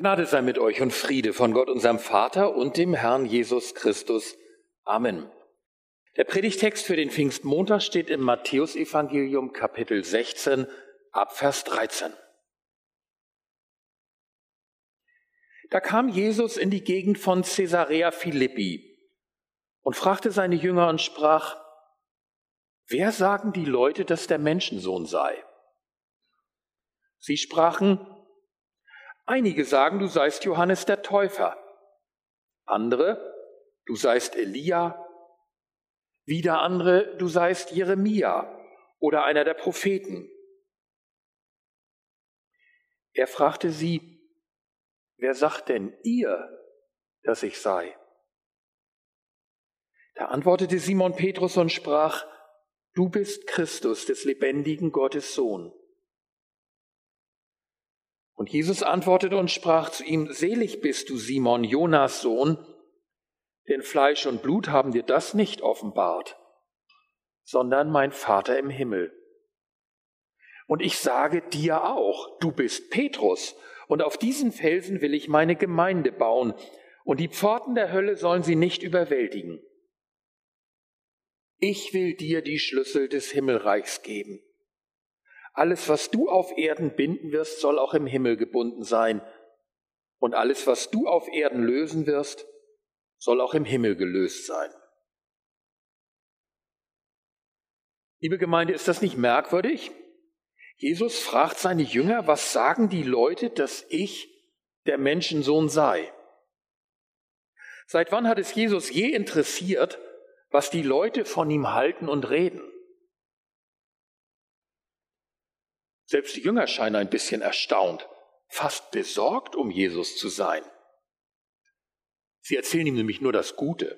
Gnade sei mit euch und Friede von Gott, unserem Vater und dem Herrn Jesus Christus. Amen. Der Predigtext für den Pfingstmontag steht im Matthäusevangelium Kapitel 16 ab Vers 13. Da kam Jesus in die Gegend von Caesarea Philippi und fragte seine Jünger und sprach, Wer sagen die Leute, dass der Menschensohn sei? Sie sprachen, Einige sagen, du seist Johannes der Täufer. Andere, du seist Elia. Wieder andere, du seist Jeremia oder einer der Propheten. Er fragte sie, wer sagt denn ihr, dass ich sei? Da antwortete Simon Petrus und sprach, du bist Christus des lebendigen Gottes Sohn. Und Jesus antwortete und sprach zu ihm, Selig bist du, Simon, Jonas Sohn, denn Fleisch und Blut haben dir das nicht offenbart, sondern mein Vater im Himmel. Und ich sage dir auch, du bist Petrus, und auf diesen Felsen will ich meine Gemeinde bauen, und die Pforten der Hölle sollen sie nicht überwältigen. Ich will dir die Schlüssel des Himmelreichs geben. Alles, was du auf Erden binden wirst, soll auch im Himmel gebunden sein. Und alles, was du auf Erden lösen wirst, soll auch im Himmel gelöst sein. Liebe Gemeinde, ist das nicht merkwürdig? Jesus fragt seine Jünger, was sagen die Leute, dass ich der Menschensohn sei? Seit wann hat es Jesus je interessiert, was die Leute von ihm halten und reden? Selbst die Jünger scheinen ein bisschen erstaunt, fast besorgt, um Jesus zu sein. Sie erzählen ihm nämlich nur das Gute.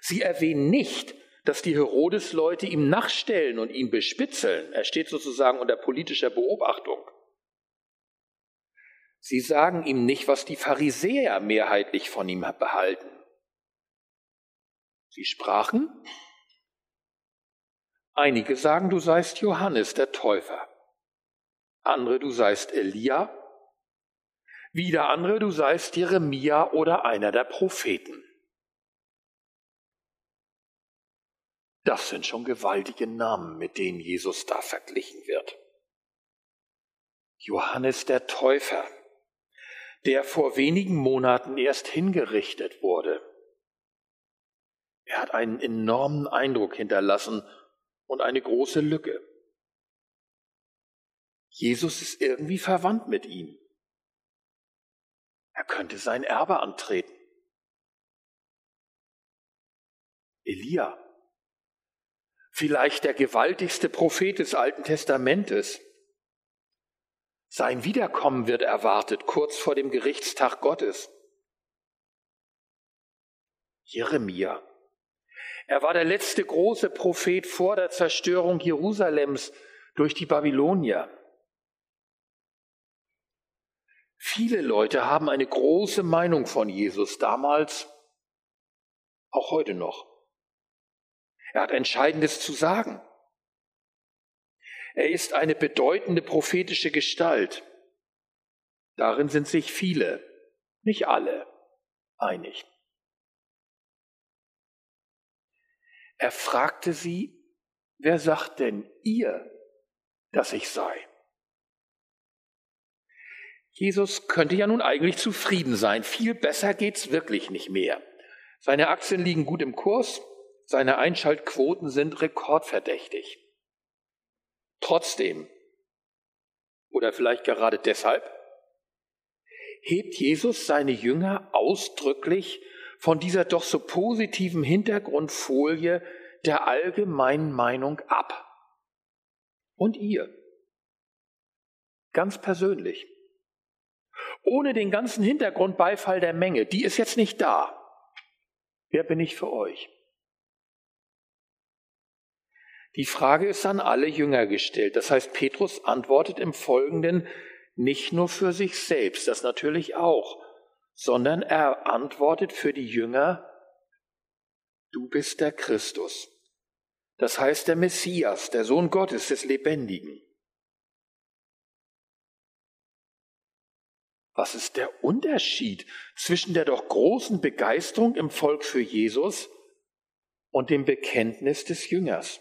Sie erwähnen nicht, dass die Herodes-Leute ihm nachstellen und ihn bespitzeln. Er steht sozusagen unter politischer Beobachtung. Sie sagen ihm nicht, was die Pharisäer mehrheitlich von ihm behalten. Sie sprachen Einige sagen, du seist Johannes der Täufer. Andere, du seist Elia. Wieder andere, du seist Jeremia oder einer der Propheten. Das sind schon gewaltige Namen, mit denen Jesus da verglichen wird. Johannes der Täufer, der vor wenigen Monaten erst hingerichtet wurde. Er hat einen enormen Eindruck hinterlassen und eine große Lücke. Jesus ist irgendwie verwandt mit ihm. Er könnte sein Erbe antreten. Elia, vielleicht der gewaltigste Prophet des Alten Testamentes. Sein Wiederkommen wird erwartet kurz vor dem Gerichtstag Gottes. Jeremia, er war der letzte große Prophet vor der Zerstörung Jerusalems durch die Babylonier. Viele Leute haben eine große Meinung von Jesus damals, auch heute noch. Er hat Entscheidendes zu sagen. Er ist eine bedeutende prophetische Gestalt. Darin sind sich viele, nicht alle, einig. Er fragte sie, wer sagt denn ihr, dass ich sei? Jesus könnte ja nun eigentlich zufrieden sein. Viel besser geht's wirklich nicht mehr. Seine Aktien liegen gut im Kurs, seine Einschaltquoten sind rekordverdächtig. Trotzdem, oder vielleicht gerade deshalb, hebt Jesus seine Jünger ausdrücklich von dieser doch so positiven Hintergrundfolie der allgemeinen Meinung ab. Und ihr, ganz persönlich, ohne den ganzen Hintergrundbeifall der Menge, die ist jetzt nicht da. Wer bin ich für euch? Die Frage ist an alle Jünger gestellt. Das heißt, Petrus antwortet im Folgenden nicht nur für sich selbst, das natürlich auch, sondern er antwortet für die Jünger, du bist der Christus. Das heißt der Messias, der Sohn Gottes des Lebendigen. Was ist der Unterschied zwischen der doch großen Begeisterung im Volk für Jesus und dem Bekenntnis des Jüngers?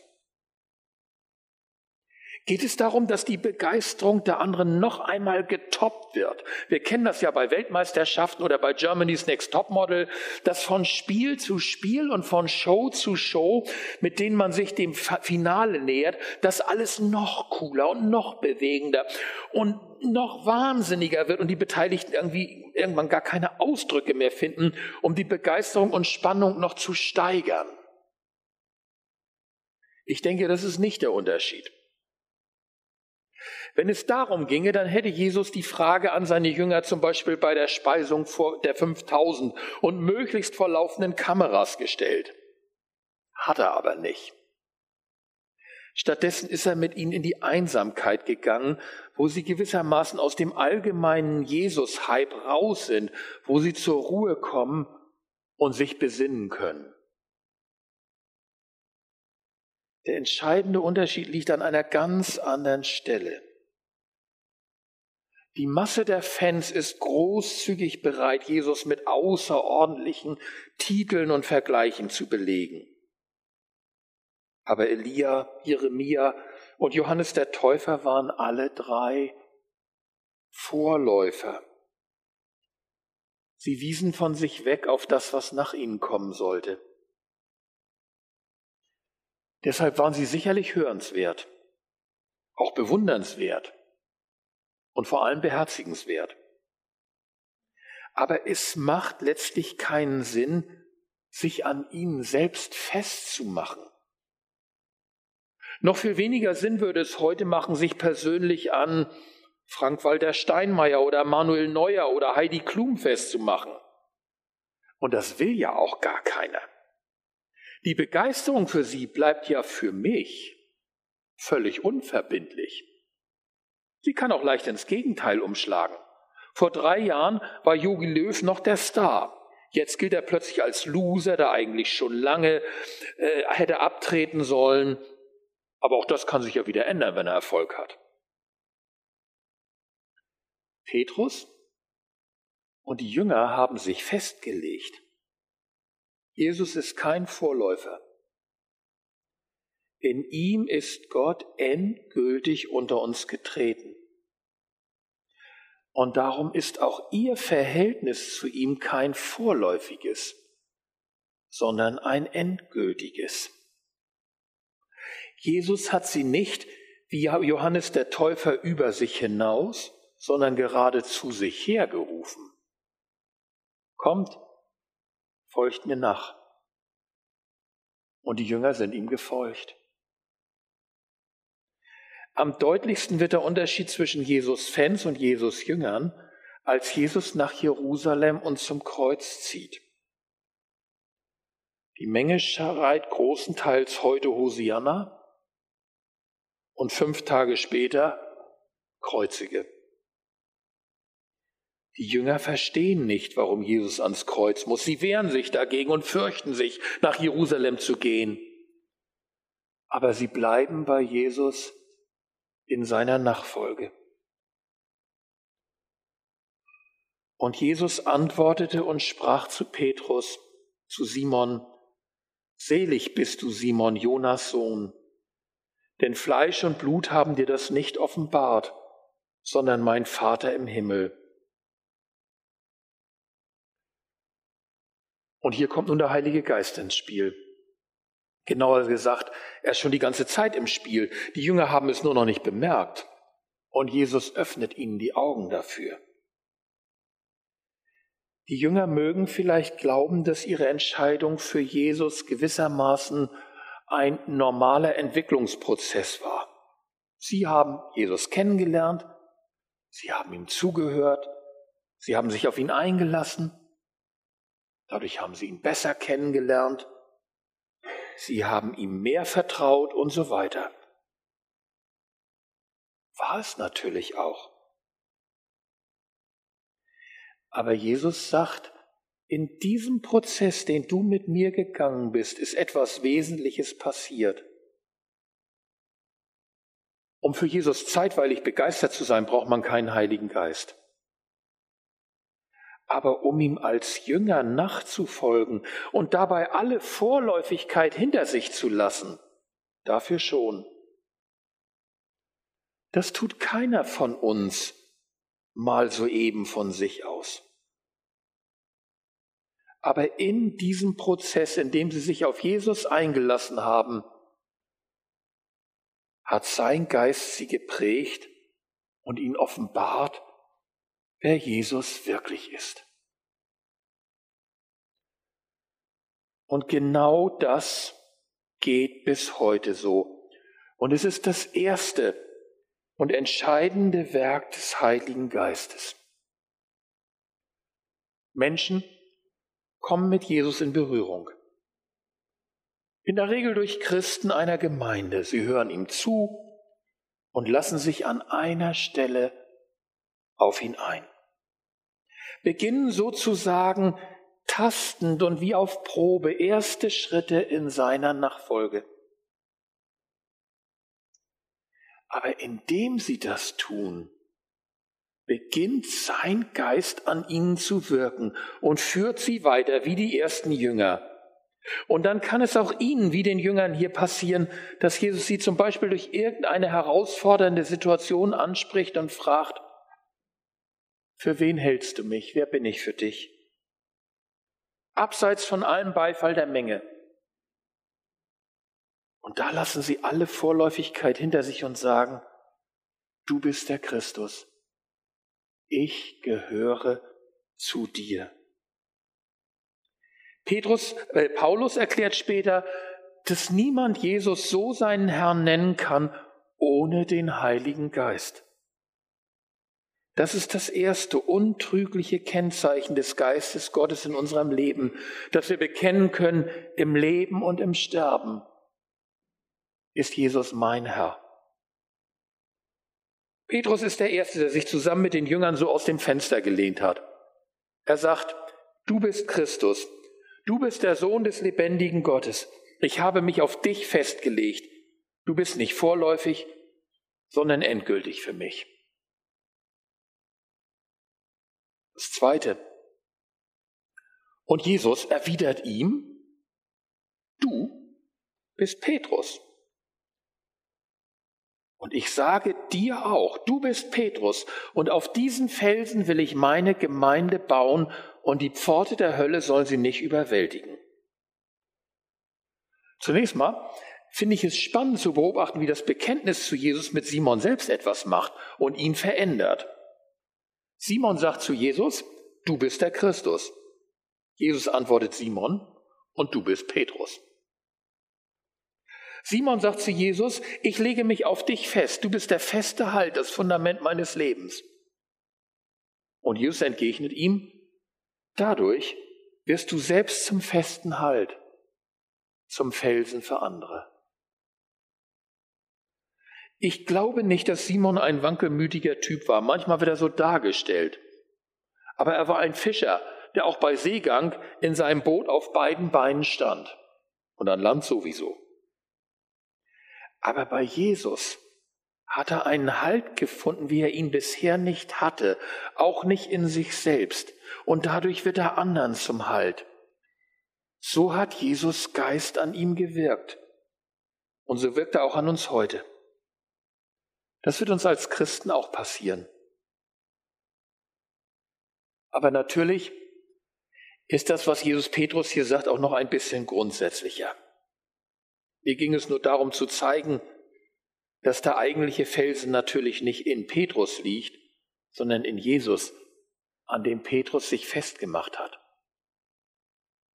Geht es darum, dass die Begeisterung der anderen noch einmal getoppt wird. Wir kennen das ja bei Weltmeisterschaften oder bei Germany's Next Topmodel, dass von Spiel zu Spiel und von Show zu Show, mit denen man sich dem Finale nähert, das alles noch cooler und noch bewegender und noch wahnsinniger wird und die Beteiligten irgendwie irgendwann gar keine Ausdrücke mehr finden, um die Begeisterung und Spannung noch zu steigern. Ich denke, das ist nicht der Unterschied. Wenn es darum ginge, dann hätte Jesus die Frage an seine Jünger zum Beispiel bei der Speisung der 5000 und möglichst vor laufenden Kameras gestellt. Hat er aber nicht. Stattdessen ist er mit ihnen in die Einsamkeit gegangen, wo sie gewissermaßen aus dem allgemeinen Jesus-Hype raus sind, wo sie zur Ruhe kommen und sich besinnen können. Der entscheidende Unterschied liegt an einer ganz anderen Stelle. Die Masse der Fans ist großzügig bereit, Jesus mit außerordentlichen Titeln und Vergleichen zu belegen. Aber Elia, Jeremia und Johannes der Täufer waren alle drei Vorläufer. Sie wiesen von sich weg auf das, was nach ihnen kommen sollte. Deshalb waren sie sicherlich hörenswert, auch bewundernswert und vor allem beherzigenswert. Aber es macht letztlich keinen Sinn, sich an ihnen selbst festzumachen. Noch viel weniger Sinn würde es heute machen, sich persönlich an Frank-Walter Steinmeier oder Manuel Neuer oder Heidi Klum festzumachen. Und das will ja auch gar keiner. Die Begeisterung für sie bleibt ja für mich völlig unverbindlich. Sie kann auch leicht ins Gegenteil umschlagen. Vor drei Jahren war Jogi Löw noch der Star. Jetzt gilt er plötzlich als Loser, der eigentlich schon lange äh, hätte abtreten sollen. Aber auch das kann sich ja wieder ändern, wenn er Erfolg hat. Petrus und die Jünger haben sich festgelegt. Jesus ist kein Vorläufer. In ihm ist Gott endgültig unter uns getreten. Und darum ist auch ihr Verhältnis zu ihm kein vorläufiges, sondern ein endgültiges. Jesus hat sie nicht wie Johannes der Täufer über sich hinaus, sondern gerade zu sich hergerufen. Kommt, folgt mir nach. Und die Jünger sind ihm gefolgt. Am deutlichsten wird der Unterschied zwischen Jesus Fans und Jesus Jüngern, als Jesus nach Jerusalem und zum Kreuz zieht. Die Menge schreit großenteils heute Hosianna und fünf Tage später Kreuzige. Die Jünger verstehen nicht, warum Jesus ans Kreuz muss. Sie wehren sich dagegen und fürchten sich, nach Jerusalem zu gehen. Aber sie bleiben bei Jesus in seiner Nachfolge. Und Jesus antwortete und sprach zu Petrus, zu Simon, Selig bist du, Simon, Jonas Sohn, denn Fleisch und Blut haben dir das nicht offenbart, sondern mein Vater im Himmel. Und hier kommt nun der Heilige Geist ins Spiel. Genauer gesagt, er ist schon die ganze Zeit im Spiel. Die Jünger haben es nur noch nicht bemerkt. Und Jesus öffnet ihnen die Augen dafür. Die Jünger mögen vielleicht glauben, dass ihre Entscheidung für Jesus gewissermaßen ein normaler Entwicklungsprozess war. Sie haben Jesus kennengelernt, sie haben ihm zugehört, sie haben sich auf ihn eingelassen, dadurch haben sie ihn besser kennengelernt sie haben ihm mehr vertraut und so weiter. War es natürlich auch. Aber Jesus sagt, in diesem Prozess, den du mit mir gegangen bist, ist etwas Wesentliches passiert. Um für Jesus zeitweilig begeistert zu sein, braucht man keinen Heiligen Geist. Aber um ihm als Jünger nachzufolgen und dabei alle Vorläufigkeit hinter sich zu lassen, dafür schon. Das tut keiner von uns mal soeben von sich aus. Aber in diesem Prozess, in dem sie sich auf Jesus eingelassen haben, hat sein Geist sie geprägt und ihn offenbart, wer Jesus wirklich ist. Und genau das geht bis heute so. Und es ist das erste und entscheidende Werk des Heiligen Geistes. Menschen kommen mit Jesus in Berührung. In der Regel durch Christen einer Gemeinde. Sie hören ihm zu und lassen sich an einer Stelle auf ihn ein. Beginnen sozusagen tastend und wie auf Probe erste Schritte in seiner Nachfolge. Aber indem sie das tun, beginnt sein Geist an ihnen zu wirken und führt sie weiter wie die ersten Jünger. Und dann kann es auch ihnen, wie den Jüngern hier passieren, dass Jesus sie zum Beispiel durch irgendeine herausfordernde Situation anspricht und fragt, für wen hältst du mich? Wer bin ich für dich? Abseits von allem Beifall der Menge. Und da lassen sie alle Vorläufigkeit hinter sich und sagen, du bist der Christus. Ich gehöre zu dir. Petrus, äh, Paulus erklärt später, dass niemand Jesus so seinen Herrn nennen kann ohne den Heiligen Geist. Das ist das erste untrügliche Kennzeichen des Geistes Gottes in unserem Leben, dass wir bekennen können im Leben und im Sterben ist Jesus mein Herr. Petrus ist der Erste, der sich zusammen mit den Jüngern so aus dem Fenster gelehnt hat. Er sagt, du bist Christus, du bist der Sohn des lebendigen Gottes. Ich habe mich auf dich festgelegt. Du bist nicht vorläufig, sondern endgültig für mich. Das Zweite. Und Jesus erwidert ihm, du bist Petrus. Und ich sage dir auch, du bist Petrus, und auf diesen Felsen will ich meine Gemeinde bauen, und die Pforte der Hölle soll sie nicht überwältigen. Zunächst mal finde ich es spannend zu beobachten, wie das Bekenntnis zu Jesus mit Simon selbst etwas macht und ihn verändert. Simon sagt zu Jesus, du bist der Christus. Jesus antwortet Simon, und du bist Petrus. Simon sagt zu Jesus, ich lege mich auf dich fest, du bist der feste Halt, das Fundament meines Lebens. Und Jesus entgegnet ihm, dadurch wirst du selbst zum festen Halt, zum Felsen für andere. Ich glaube nicht, dass Simon ein wankelmütiger Typ war. Manchmal wird er so dargestellt. Aber er war ein Fischer, der auch bei Seegang in seinem Boot auf beiden Beinen stand. Und an Land sowieso. Aber bei Jesus hat er einen Halt gefunden, wie er ihn bisher nicht hatte, auch nicht in sich selbst. Und dadurch wird er anderen zum Halt. So hat Jesus Geist an ihm gewirkt. Und so wirkt er auch an uns heute. Das wird uns als Christen auch passieren. Aber natürlich ist das, was Jesus Petrus hier sagt, auch noch ein bisschen grundsätzlicher. Mir ging es nur darum zu zeigen, dass der eigentliche Felsen natürlich nicht in Petrus liegt, sondern in Jesus, an dem Petrus sich festgemacht hat.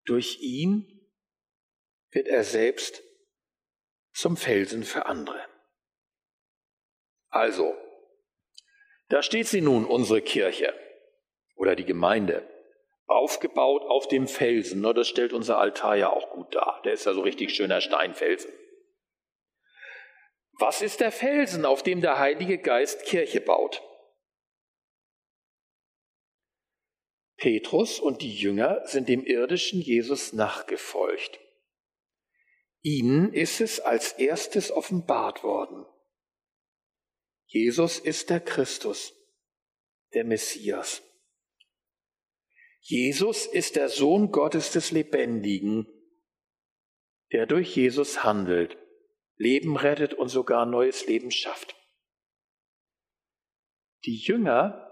Durch ihn wird er selbst zum Felsen für andere. Also, da steht sie nun, unsere Kirche oder die Gemeinde aufgebaut auf dem Felsen. Das stellt unser Altar ja auch gut dar. Der ist ja so richtig schöner Steinfelsen. Was ist der Felsen, auf dem der Heilige Geist Kirche baut? Petrus und die Jünger sind dem irdischen Jesus nachgefolgt. Ihnen ist es als erstes offenbart worden. Jesus ist der Christus, der Messias. Jesus ist der Sohn Gottes des Lebendigen, der durch Jesus handelt, Leben rettet und sogar neues Leben schafft. Die Jünger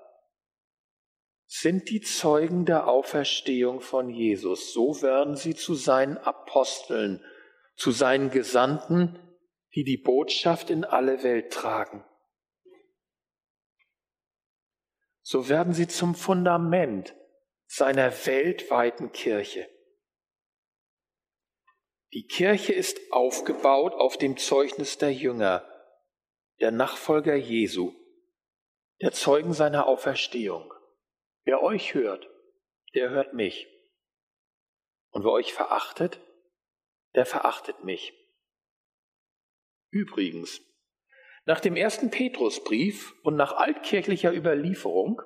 sind die Zeugen der Auferstehung von Jesus. So werden sie zu seinen Aposteln, zu seinen Gesandten, die die Botschaft in alle Welt tragen. So werden sie zum Fundament seiner weltweiten Kirche. Die Kirche ist aufgebaut auf dem Zeugnis der Jünger, der Nachfolger Jesu, der Zeugen seiner Auferstehung. Wer euch hört, der hört mich. Und wer euch verachtet, der verachtet mich. Übrigens, nach dem ersten Petrusbrief und nach altkirchlicher Überlieferung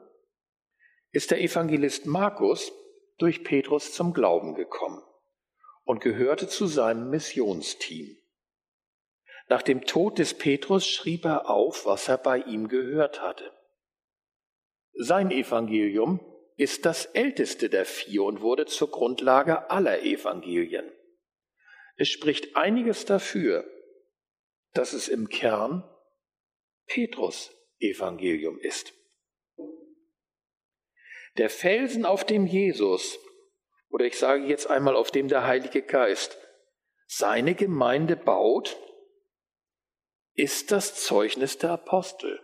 ist der Evangelist Markus durch Petrus zum Glauben gekommen und gehörte zu seinem Missionsteam. Nach dem Tod des Petrus schrieb er auf, was er bei ihm gehört hatte. Sein Evangelium ist das älteste der vier und wurde zur Grundlage aller Evangelien. Es spricht einiges dafür, dass es im Kern Petrus Evangelium ist. Der Felsen, auf dem Jesus, oder ich sage jetzt einmal, auf dem der Heilige Geist seine Gemeinde baut, ist das Zeugnis der Apostel,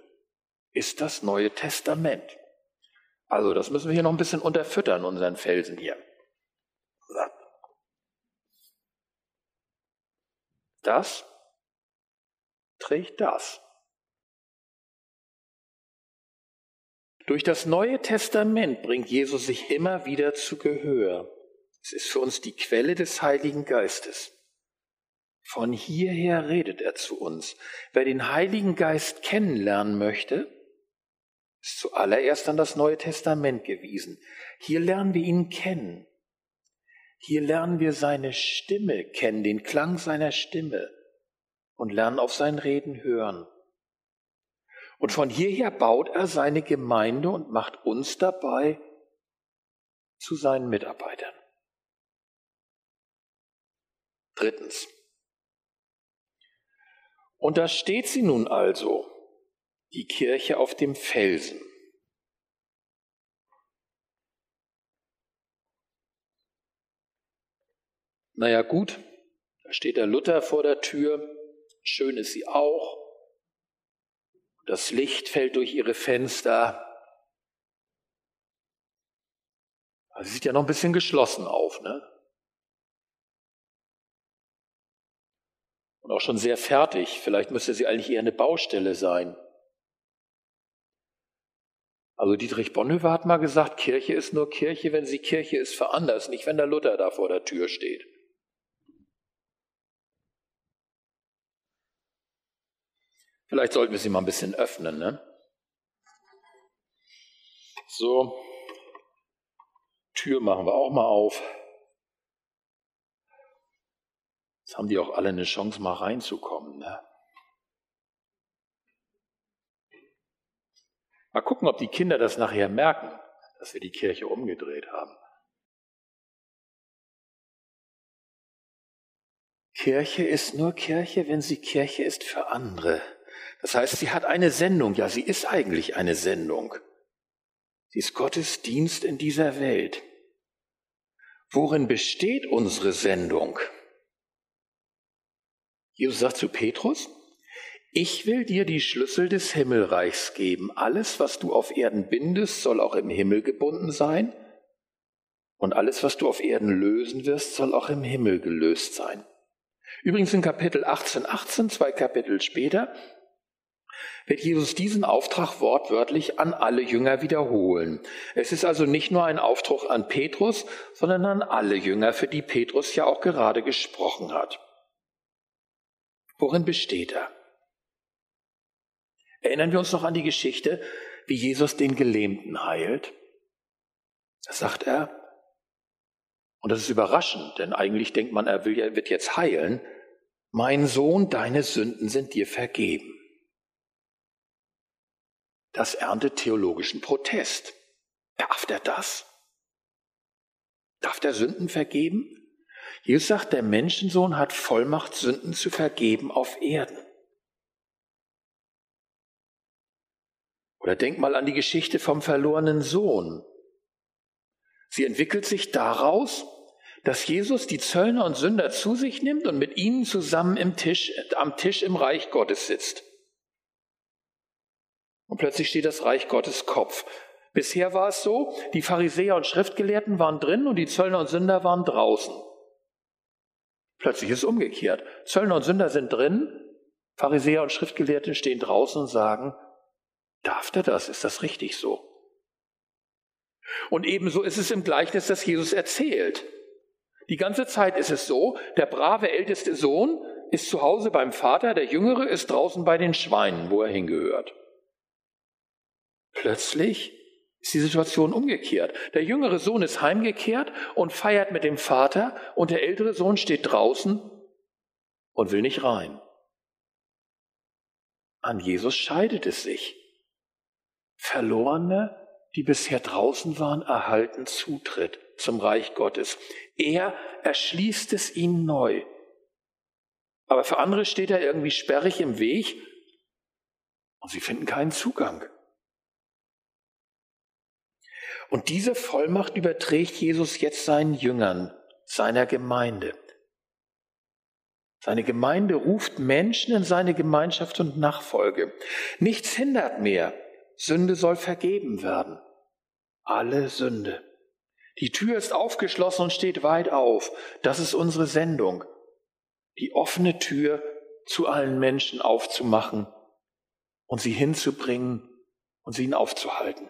ist das Neue Testament. Also das müssen wir hier noch ein bisschen unterfüttern, unseren Felsen hier. Das trägt das. Durch das Neue Testament bringt Jesus sich immer wieder zu Gehör. Es ist für uns die Quelle des Heiligen Geistes. Von hierher redet er zu uns. Wer den Heiligen Geist kennenlernen möchte, ist zuallererst an das Neue Testament gewiesen. Hier lernen wir ihn kennen. Hier lernen wir seine Stimme kennen, den Klang seiner Stimme und lernen auf sein Reden hören. Und von hierher baut er seine Gemeinde und macht uns dabei zu seinen Mitarbeitern. Drittens. Und da steht sie nun also, die Kirche auf dem Felsen. Naja gut, da steht der Luther vor der Tür, schön ist sie auch, das Licht fällt durch ihre Fenster. Sie sieht ja noch ein bisschen geschlossen auf, ne? Und auch schon sehr fertig. Vielleicht müsste sie eigentlich eher eine Baustelle sein. Also Dietrich Bonhoeffer hat mal gesagt, Kirche ist nur Kirche, wenn sie Kirche ist für anders, nicht wenn der Luther da vor der Tür steht. Vielleicht sollten wir sie mal ein bisschen öffnen. Ne? So, Tür machen wir auch mal auf. Jetzt haben die auch alle eine Chance, mal reinzukommen. Ne? Mal gucken, ob die Kinder das nachher merken, dass wir die Kirche umgedreht haben. Kirche ist nur Kirche, wenn sie Kirche ist für andere. Das heißt, sie hat eine Sendung. Ja, sie ist eigentlich eine Sendung. Sie ist Gottes Dienst in dieser Welt. Worin besteht unsere Sendung? Jesus sagt zu Petrus, ich will dir die Schlüssel des Himmelreichs geben. Alles, was du auf Erden bindest, soll auch im Himmel gebunden sein. Und alles, was du auf Erden lösen wirst, soll auch im Himmel gelöst sein. Übrigens in Kapitel 18, 18, zwei Kapitel später, wird Jesus diesen Auftrag wortwörtlich an alle Jünger wiederholen. Es ist also nicht nur ein Auftrag an Petrus, sondern an alle Jünger, für die Petrus ja auch gerade gesprochen hat. Worin besteht er? Erinnern wir uns noch an die Geschichte, wie Jesus den Gelähmten heilt? Da sagt er, und das ist überraschend, denn eigentlich denkt man, er wird jetzt heilen. Mein Sohn, deine Sünden sind dir vergeben. Das erntet theologischen Protest. Darf er das? Darf der Sünden vergeben? Jesus sagt, der Menschensohn hat Vollmacht, Sünden zu vergeben auf Erden. Oder denk mal an die Geschichte vom verlorenen Sohn. Sie entwickelt sich daraus, dass Jesus die Zöllner und Sünder zu sich nimmt und mit ihnen zusammen Tisch, am Tisch im Reich Gottes sitzt. Und plötzlich steht das Reich Gottes Kopf. Bisher war es so, die Pharisäer und Schriftgelehrten waren drin und die Zöllner und Sünder waren draußen. Plötzlich ist es umgekehrt. Zöllner und Sünder sind drin, Pharisäer und Schriftgelehrte stehen draußen und sagen, darf der das? Ist das richtig so? Und ebenso ist es im Gleichnis, das Jesus erzählt. Die ganze Zeit ist es so, der brave älteste Sohn ist zu Hause beim Vater, der jüngere ist draußen bei den Schweinen, wo er hingehört. Plötzlich ist die Situation umgekehrt. Der jüngere Sohn ist heimgekehrt und feiert mit dem Vater und der ältere Sohn steht draußen und will nicht rein. An Jesus scheidet es sich. Verlorene, die bisher draußen waren, erhalten Zutritt zum Reich Gottes. Er erschließt es ihnen neu. Aber für andere steht er irgendwie sperrig im Weg und sie finden keinen Zugang. Und diese Vollmacht überträgt Jesus jetzt seinen Jüngern, seiner Gemeinde. Seine Gemeinde ruft Menschen in seine Gemeinschaft und Nachfolge. Nichts hindert mehr. Sünde soll vergeben werden. Alle Sünde. Die Tür ist aufgeschlossen und steht weit auf. Das ist unsere Sendung. Die offene Tür zu allen Menschen aufzumachen und sie hinzubringen und sie ihnen aufzuhalten.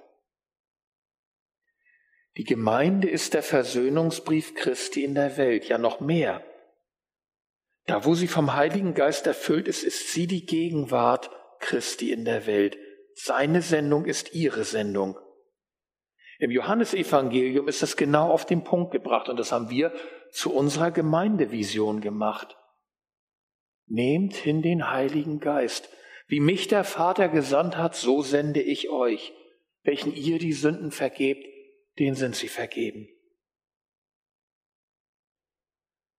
Die Gemeinde ist der Versöhnungsbrief Christi in der Welt, ja noch mehr. Da, wo sie vom Heiligen Geist erfüllt ist, ist sie die Gegenwart Christi in der Welt. Seine Sendung ist ihre Sendung. Im Johannesevangelium ist das genau auf den Punkt gebracht und das haben wir zu unserer Gemeindevision gemacht. Nehmt hin den Heiligen Geist. Wie mich der Vater gesandt hat, so sende ich euch. Welchen ihr die Sünden vergebt, denen sind sie vergeben.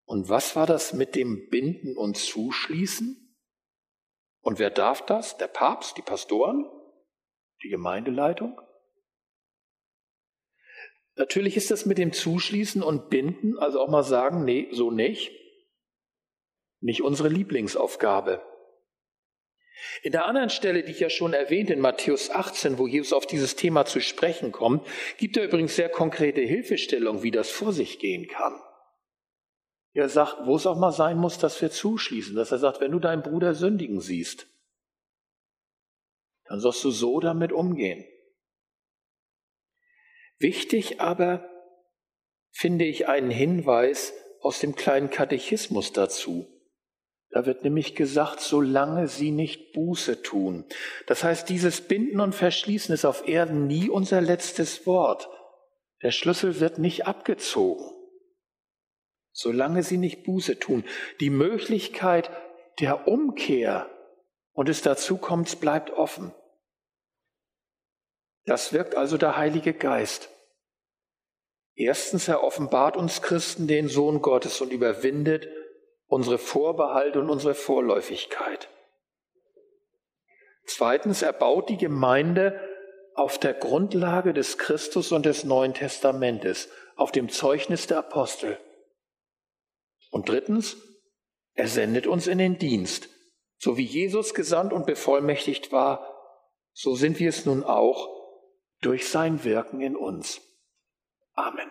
Und was war das mit dem Binden und Zuschließen? Und wer darf das? Der Papst, die Pastoren, die Gemeindeleitung? Natürlich ist das mit dem Zuschließen und Binden, also auch mal sagen, nee, so nicht, nicht unsere Lieblingsaufgabe. In der anderen Stelle, die ich ja schon erwähnt, in Matthäus 18, wo Jesus auf dieses Thema zu sprechen kommt, gibt er übrigens sehr konkrete Hilfestellung, wie das vor sich gehen kann. Er sagt, wo es auch mal sein muss, dass wir zuschließen, dass er sagt, wenn du deinen Bruder sündigen siehst, dann sollst du so damit umgehen. Wichtig aber finde ich einen Hinweis aus dem kleinen Katechismus dazu. Da wird nämlich gesagt, solange sie nicht Buße tun. Das heißt, dieses Binden und Verschließen ist auf Erden nie unser letztes Wort. Der Schlüssel wird nicht abgezogen. Solange sie nicht Buße tun. Die Möglichkeit der Umkehr und es dazu kommt, bleibt offen. Das wirkt also der Heilige Geist. Erstens, er offenbart uns Christen den Sohn Gottes und überwindet unsere Vorbehalte und unsere Vorläufigkeit. Zweitens, er baut die Gemeinde auf der Grundlage des Christus und des Neuen Testamentes, auf dem Zeugnis der Apostel. Und drittens, er sendet uns in den Dienst. So wie Jesus gesandt und bevollmächtigt war, so sind wir es nun auch durch sein Wirken in uns. Amen.